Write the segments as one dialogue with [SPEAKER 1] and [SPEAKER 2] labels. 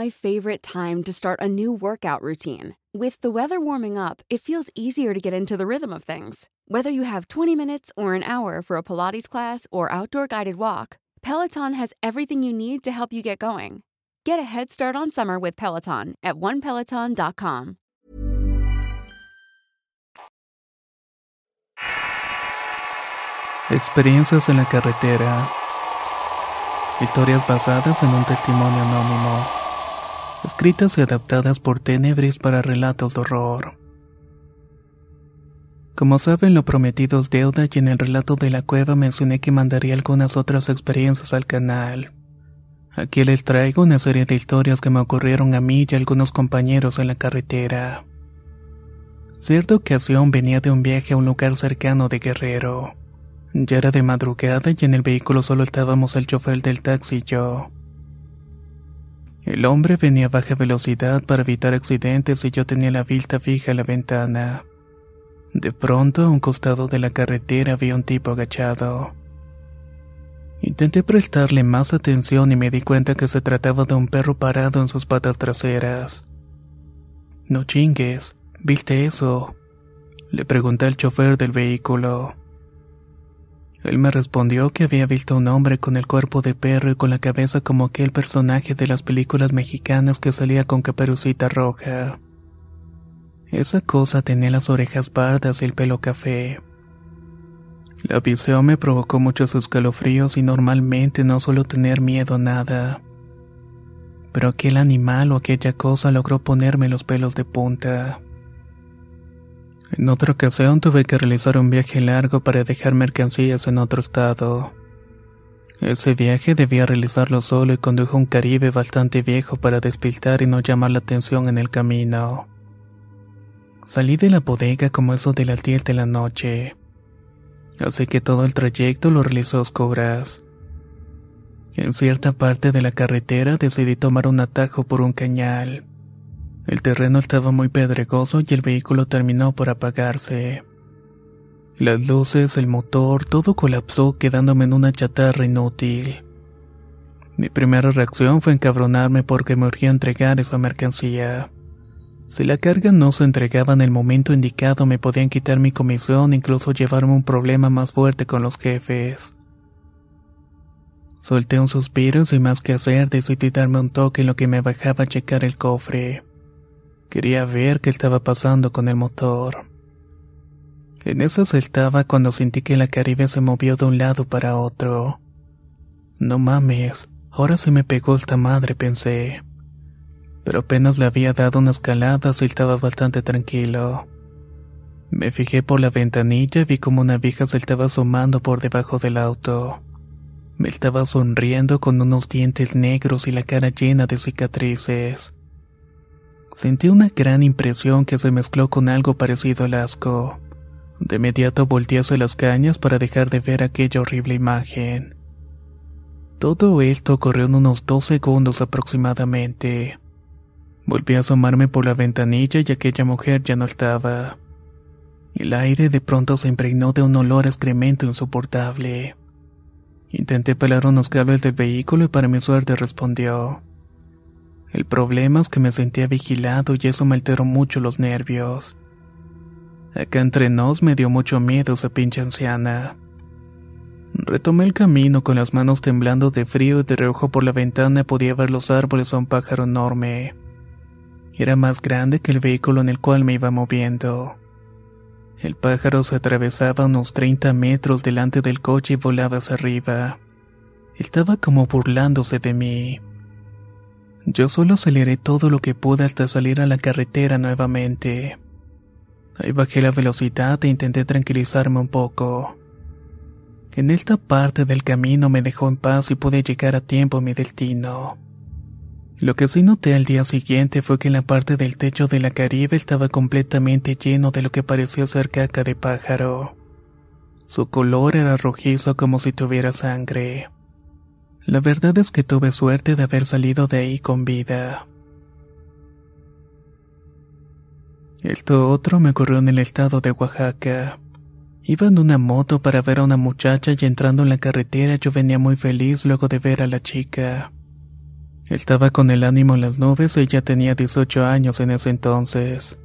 [SPEAKER 1] my favorite time to start a new workout routine. With the weather warming up, it feels easier to get into the rhythm of things. Whether you have 20 minutes or an hour for a Pilates class or outdoor guided walk, Peloton has everything you need to help you get going. Get a head start on summer with Peloton at onepeloton.com.
[SPEAKER 2] Experiencias en la carretera. Historias basadas en un testimonio anónimo. Escritas y adaptadas por Tenebris para relatos de horror. Como saben, lo prometido es deuda y en el relato de la cueva mencioné que mandaría algunas otras experiencias al canal. Aquí les traigo una serie de historias que me ocurrieron a mí y a algunos compañeros en la carretera. Cierta ocasión venía de un viaje a un lugar cercano de Guerrero. Ya era de madrugada y en el vehículo solo estábamos el chofer del taxi y yo. El hombre venía a baja velocidad para evitar accidentes y yo tenía la vista fija a la ventana. De pronto, a un costado de la carretera vi un tipo agachado. Intenté prestarle más atención y me di cuenta que se trataba de un perro parado en sus patas traseras. No chingues, ¿viste eso? Le pregunté al chofer del vehículo. Él me respondió que había visto un hombre con el cuerpo de perro y con la cabeza como aquel personaje de las películas mexicanas que salía con caperucita roja. Esa cosa tenía las orejas pardas y el pelo café. La visión me provocó muchos escalofríos y normalmente no suelo tener miedo a nada. Pero aquel animal o aquella cosa logró ponerme los pelos de punta. En otra ocasión tuve que realizar un viaje largo para dejar mercancías en otro estado. Ese viaje debía realizarlo solo y condujo un caribe bastante viejo para despistar y no llamar la atención en el camino. Salí de la bodega como eso de las 10 de la noche. Así que todo el trayecto lo realizó a oscuras. En cierta parte de la carretera decidí tomar un atajo por un cañal. El terreno estaba muy pedregoso y el vehículo terminó por apagarse. Las luces, el motor, todo colapsó quedándome en una chatarra inútil. Mi primera reacción fue encabronarme porque me urgía entregar esa mercancía. Si la carga no se entregaba en el momento indicado me podían quitar mi comisión incluso llevarme un problema más fuerte con los jefes. Solté un suspiro y sin más que hacer decidí darme un toque en lo que me bajaba a checar el cofre. Quería ver qué estaba pasando con el motor. En eso estaba cuando sentí que la Caribe se movió de un lado para otro. No mames, ahora se me pegó esta madre, pensé. Pero apenas le había dado unas escalada y estaba bastante tranquilo. Me fijé por la ventanilla y vi como una vieja se estaba asomando por debajo del auto. Me estaba sonriendo con unos dientes negros y la cara llena de cicatrices. Sentí una gran impresión que se mezcló con algo parecido al asco. De inmediato volteé hacia las cañas para dejar de ver aquella horrible imagen. Todo esto ocurrió en unos dos segundos aproximadamente. Volví a asomarme por la ventanilla y aquella mujer ya no estaba. El aire de pronto se impregnó de un olor a excremento insoportable. Intenté pelar unos cables del vehículo y para mi suerte respondió. El problema es que me sentía vigilado y eso me alteró mucho los nervios. Acá entre nos me dio mucho miedo esa pinche anciana. Retomé el camino con las manos temblando de frío y de reojo por la ventana podía ver los árboles a un pájaro enorme. Era más grande que el vehículo en el cual me iba moviendo. El pájaro se atravesaba unos 30 metros delante del coche y volaba hacia arriba. Estaba como burlándose de mí. Yo solo aceleré todo lo que pude hasta salir a la carretera nuevamente. Ahí bajé la velocidad e intenté tranquilizarme un poco. En esta parte del camino me dejó en paz y pude llegar a tiempo a mi destino. Lo que sí noté al día siguiente fue que la parte del techo de la Caribe estaba completamente lleno de lo que parecía ser caca de pájaro. Su color era rojizo como si tuviera sangre. La verdad es que tuve suerte de haber salido de ahí con vida. Esto otro me ocurrió en el estado de Oaxaca. Iba en una moto para ver a una muchacha y entrando en la carretera yo venía muy feliz luego de ver a la chica. Estaba con el ánimo en las nubes ella tenía 18 años en ese entonces.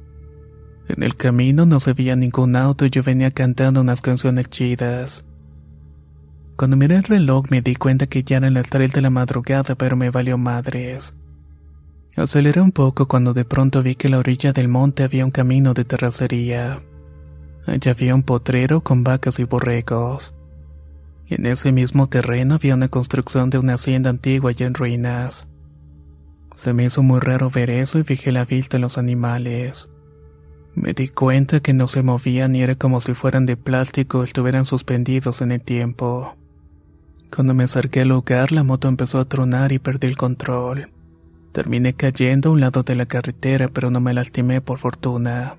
[SPEAKER 2] En el camino no se veía ningún auto y yo venía cantando unas canciones chidas. Cuando miré el reloj me di cuenta que ya eran las 3 de la madrugada pero me valió madres. Aceleré un poco cuando de pronto vi que a la orilla del monte había un camino de terracería. Allí había un potrero con vacas y borregos. Y en ese mismo terreno había una construcción de una hacienda antigua ya en ruinas. Se me hizo muy raro ver eso y fijé la vista en los animales. Me di cuenta que no se movían y era como si fueran de plástico o estuvieran suspendidos en el tiempo. Cuando me acerqué al lugar, la moto empezó a tronar y perdí el control. Terminé cayendo a un lado de la carretera, pero no me lastimé por fortuna.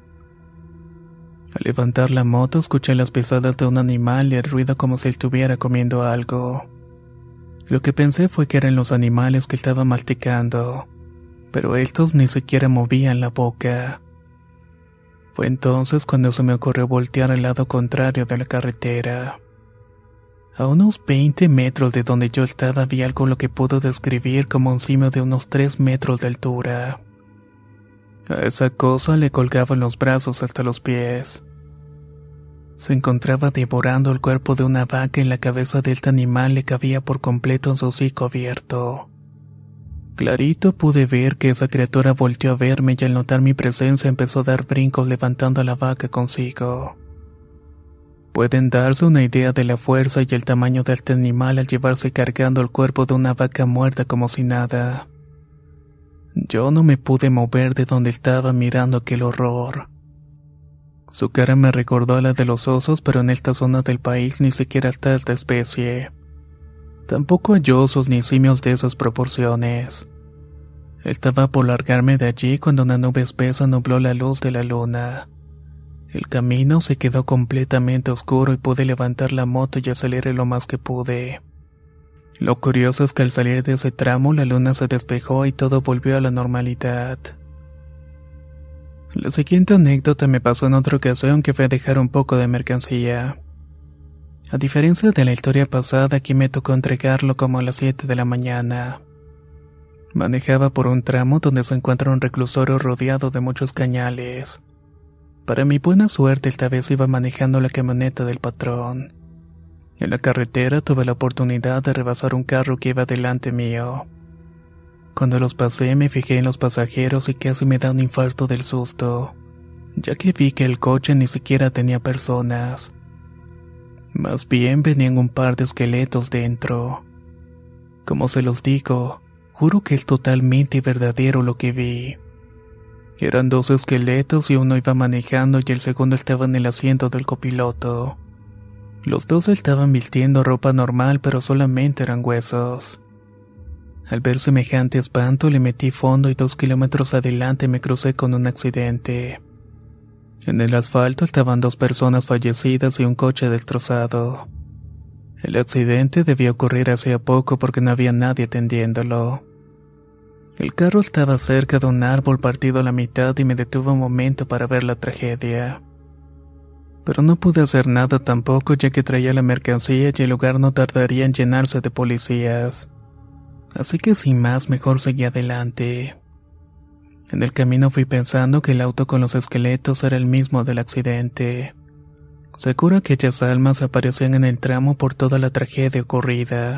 [SPEAKER 2] Al levantar la moto, escuché las pisadas de un animal y el ruido como si estuviera comiendo algo. Lo que pensé fue que eran los animales que estaba masticando, pero estos ni siquiera movían la boca. Fue entonces cuando se me ocurrió voltear al lado contrario de la carretera. A unos 20 metros de donde yo estaba había algo lo que puedo describir como un cimo de unos 3 metros de altura. A esa cosa le colgaban los brazos hasta los pies. Se encontraba devorando el cuerpo de una vaca y la cabeza de este animal le cabía por completo en su hocico abierto. Clarito pude ver que esa criatura volteó a verme y al notar mi presencia empezó a dar brincos levantando a la vaca consigo. Pueden darse una idea de la fuerza y el tamaño de este animal al llevarse cargando el cuerpo de una vaca muerta como si nada. Yo no me pude mover de donde estaba mirando aquel horror. Su cara me recordó a la de los osos, pero en esta zona del país ni siquiera está esta especie. Tampoco hay osos ni simios de esas proporciones. Estaba por largarme de allí cuando una nube espesa nubló la luz de la luna. El camino se quedó completamente oscuro y pude levantar la moto y aceleré lo más que pude. Lo curioso es que al salir de ese tramo la luna se despejó y todo volvió a la normalidad. La siguiente anécdota me pasó en otra ocasión que fue a dejar un poco de mercancía. A diferencia de la historia pasada, aquí me tocó entregarlo como a las 7 de la mañana. Manejaba por un tramo donde se encuentra un reclusorio rodeado de muchos cañales. Para mi buena suerte esta vez iba manejando la camioneta del patrón. En la carretera tuve la oportunidad de rebasar un carro que iba delante mío. Cuando los pasé me fijé en los pasajeros y casi me da un infarto del susto, ya que vi que el coche ni siquiera tenía personas. Más bien venían un par de esqueletos dentro. Como se los digo, juro que es totalmente verdadero lo que vi. Eran dos esqueletos y uno iba manejando y el segundo estaba en el asiento del copiloto. Los dos estaban vistiendo ropa normal pero solamente eran huesos. Al ver semejante espanto le metí fondo y dos kilómetros adelante me crucé con un accidente. En el asfalto estaban dos personas fallecidas y un coche destrozado. El accidente debió ocurrir hacía poco porque no había nadie atendiéndolo. El carro estaba cerca de un árbol partido a la mitad y me detuve un momento para ver la tragedia. Pero no pude hacer nada tampoco ya que traía la mercancía y el lugar no tardaría en llenarse de policías así que sin más mejor seguí adelante. En el camino fui pensando que el auto con los esqueletos era el mismo del accidente. Seguro que aquellas almas aparecían en el tramo por toda la tragedia ocurrida.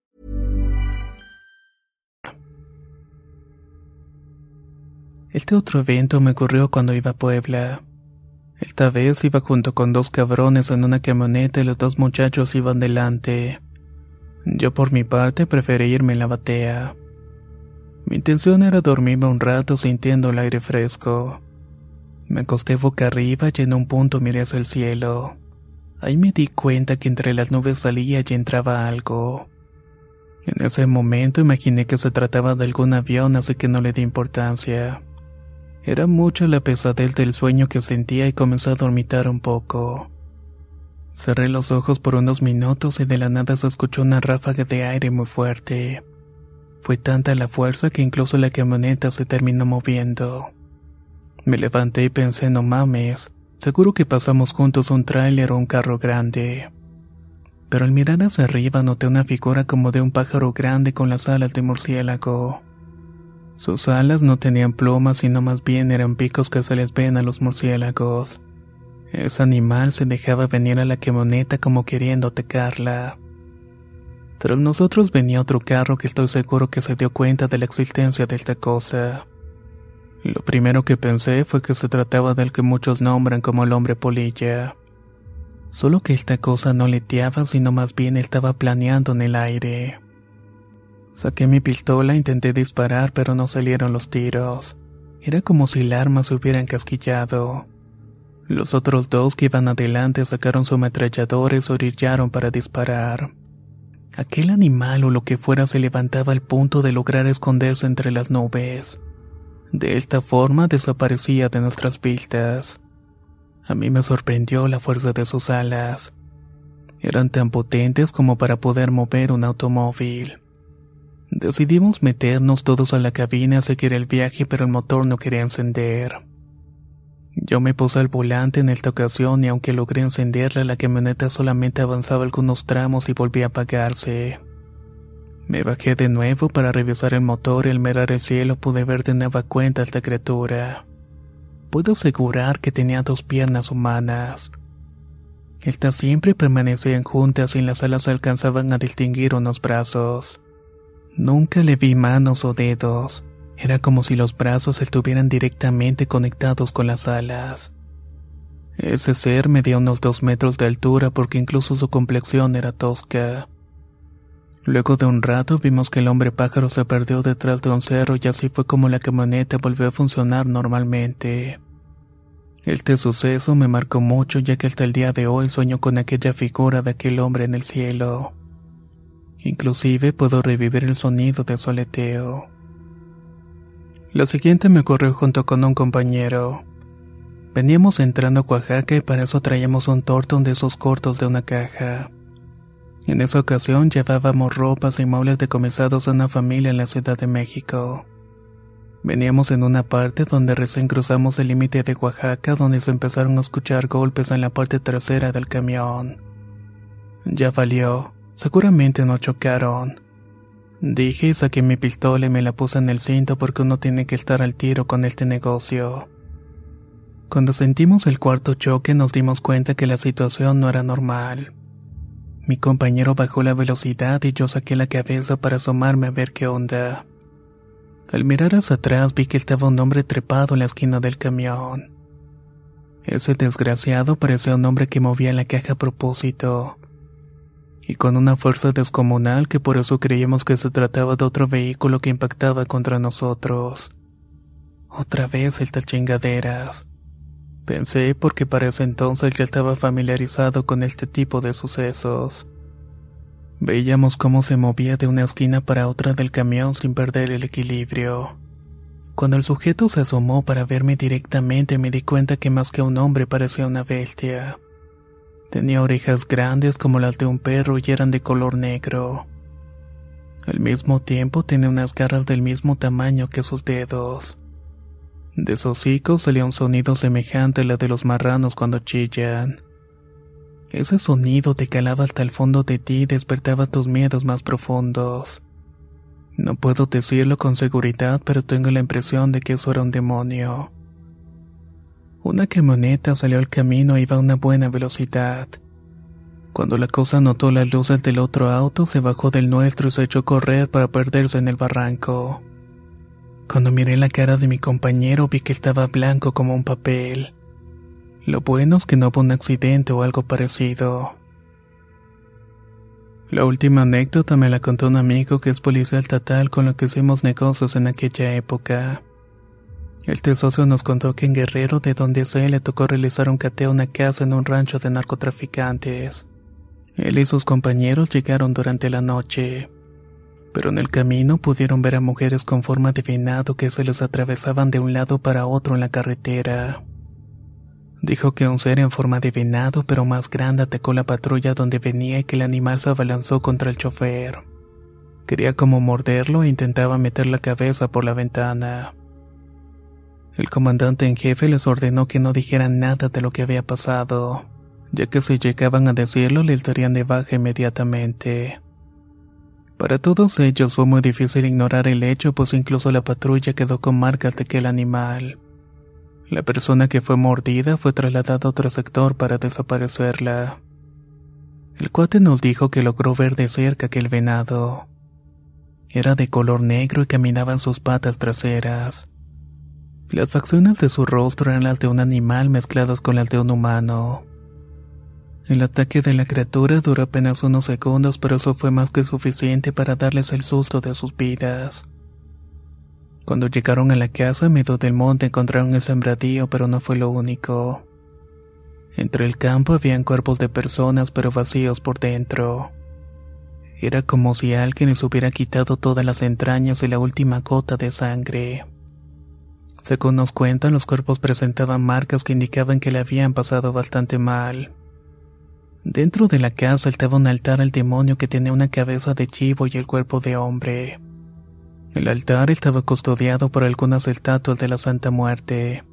[SPEAKER 2] Este otro evento me ocurrió cuando iba a Puebla. Esta vez iba junto con dos cabrones en una camioneta y los dos muchachos iban delante. Yo por mi parte preferí irme en la batea. Mi intención era dormirme un rato sintiendo el aire fresco. Me acosté boca arriba y en un punto miré hacia el cielo. Ahí me di cuenta que entre las nubes salía y entraba algo. En ese momento imaginé que se trataba de algún avión, así que no le di importancia. Era mucho la pesadez del sueño que sentía y comencé a dormitar un poco. Cerré los ojos por unos minutos y de la nada se escuchó una ráfaga de aire muy fuerte. Fue tanta la fuerza que incluso la camioneta se terminó moviendo. Me levanté y pensé, no mames, seguro que pasamos juntos un tráiler o un carro grande. Pero al mirar hacia arriba noté una figura como de un pájaro grande con las alas de murciélago. Sus alas no tenían plumas, sino más bien eran picos que se les ven a los murciélagos. Ese animal se dejaba venir a la camioneta como queriendo atacarla. Tras nosotros venía otro carro que estoy seguro que se dio cuenta de la existencia de esta cosa. Lo primero que pensé fue que se trataba del que muchos nombran como el hombre polilla. Solo que esta cosa no leteaba, sino más bien estaba planeando en el aire. Saqué mi pistola intenté disparar, pero no salieron los tiros. Era como si el arma se hubiera encasquillado. Los otros dos que iban adelante sacaron su ametrallador y se orillaron para disparar. Aquel animal o lo que fuera se levantaba al punto de lograr esconderse entre las nubes. De esta forma desaparecía de nuestras vistas. A mí me sorprendió la fuerza de sus alas. Eran tan potentes como para poder mover un automóvil. Decidimos meternos todos a la cabina a seguir el viaje, pero el motor no quería encender. Yo me puse al volante en esta ocasión y aunque logré encenderla, la camioneta solamente avanzaba algunos tramos y volvía a apagarse. Me bajé de nuevo para revisar el motor y al mirar el cielo pude ver de nueva cuenta a esta criatura. Puedo asegurar que tenía dos piernas humanas. Estas siempre permanecían juntas y las alas alcanzaban a distinguir unos brazos. Nunca le vi manos o dedos. Era como si los brazos estuvieran directamente conectados con las alas. Ese ser medía unos dos metros de altura porque incluso su complexión era tosca. Luego de un rato vimos que el hombre pájaro se perdió detrás de un cerro y así fue como la camioneta volvió a funcionar normalmente. Este suceso me marcó mucho ya que hasta el día de hoy sueño con aquella figura de aquel hombre en el cielo. Inclusive puedo revivir el sonido de su aleteo. Lo siguiente me ocurrió junto con un compañero. Veníamos entrando a Oaxaca y para eso traíamos un tortón de esos cortos de una caja. En esa ocasión llevábamos ropas y muebles decomisados a una familia en la Ciudad de México. Veníamos en una parte donde recién cruzamos el límite de Oaxaca donde se empezaron a escuchar golpes en la parte trasera del camión. Ya valió. Seguramente no chocaron. Dije y saqué mi pistola y me la puse en el cinto porque uno tiene que estar al tiro con este negocio. Cuando sentimos el cuarto choque nos dimos cuenta que la situación no era normal. Mi compañero bajó la velocidad y yo saqué la cabeza para asomarme a ver qué onda. Al mirar hacia atrás vi que estaba un hombre trepado en la esquina del camión. Ese desgraciado parecía un hombre que movía la caja a propósito y con una fuerza descomunal que por eso creíamos que se trataba de otro vehículo que impactaba contra nosotros. Otra vez estas chingaderas. Pensé porque para ese entonces ya estaba familiarizado con este tipo de sucesos. Veíamos cómo se movía de una esquina para otra del camión sin perder el equilibrio. Cuando el sujeto se asomó para verme directamente me di cuenta que más que un hombre parecía una bestia. Tenía orejas grandes como las de un perro y eran de color negro. Al mismo tiempo tenía unas garras del mismo tamaño que sus dedos. De sus hocicos salía un sonido semejante a la de los marranos cuando chillan. Ese sonido te calaba hasta el fondo de ti y despertaba tus miedos más profundos. No puedo decirlo con seguridad, pero tengo la impresión de que eso era un demonio. Una camioneta salió al camino e iba a una buena velocidad. Cuando la cosa notó las luces del otro auto, se bajó del nuestro y se echó a correr para perderse en el barranco. Cuando miré la cara de mi compañero vi que estaba blanco como un papel. Lo bueno es que no hubo un accidente o algo parecido. La última anécdota me la contó un amigo que es policía estatal con lo que hicimos negocios en aquella época. El socio nos contó que en Guerrero, de donde se le tocó realizar un cateo a una casa en un rancho de narcotraficantes. Él y sus compañeros llegaron durante la noche, pero en el camino pudieron ver a mujeres con forma de venado que se les atravesaban de un lado para otro en la carretera. Dijo que un ser en forma de venado pero más grande atacó la patrulla donde venía y que el animal se abalanzó contra el chofer. Quería como morderlo e intentaba meter la cabeza por la ventana. El comandante en jefe les ordenó que no dijeran nada de lo que había pasado, ya que si llegaban a decirlo les darían de baja inmediatamente. Para todos ellos fue muy difícil ignorar el hecho, pues incluso la patrulla quedó con marcas de aquel animal. La persona que fue mordida fue trasladada a otro sector para desaparecerla. El cuate nos dijo que logró ver de cerca aquel venado. Era de color negro y caminaba en sus patas traseras. Las facciones de su rostro eran las de un animal mezcladas con las de un humano. El ataque de la criatura duró apenas unos segundos, pero eso fue más que suficiente para darles el susto de sus vidas. Cuando llegaron a la casa en medio del monte encontraron el sembradío, pero no fue lo único. Entre el campo habían cuerpos de personas, pero vacíos por dentro. Era como si alguien les hubiera quitado todas las entrañas y la última gota de sangre. Según nos cuentan, los cuerpos presentaban marcas que indicaban que le habían pasado bastante mal. Dentro de la casa estaba un altar al demonio que tenía una cabeza de chivo y el cuerpo de hombre. El altar estaba custodiado por algunas estatuas de la Santa Muerte.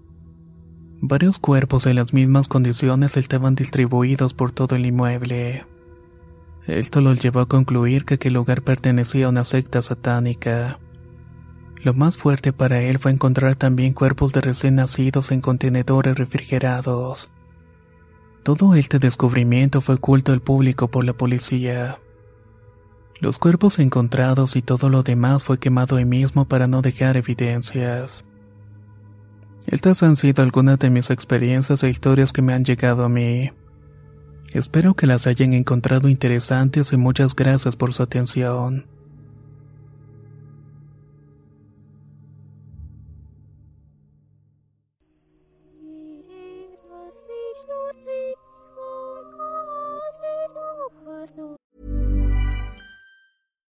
[SPEAKER 2] Varios cuerpos en las mismas condiciones estaban distribuidos por todo el inmueble. Esto los llevó a concluir que aquel lugar pertenecía a una secta satánica. Lo más fuerte para él fue encontrar también cuerpos de recién nacidos en contenedores refrigerados. Todo este descubrimiento fue oculto al público por la policía. Los cuerpos encontrados y todo lo demás fue quemado ahí mismo para no dejar evidencias. Estas han sido algunas de mis experiencias e historias que me han llegado a mí. Espero que las hayan encontrado interesantes y muchas gracias por su atención.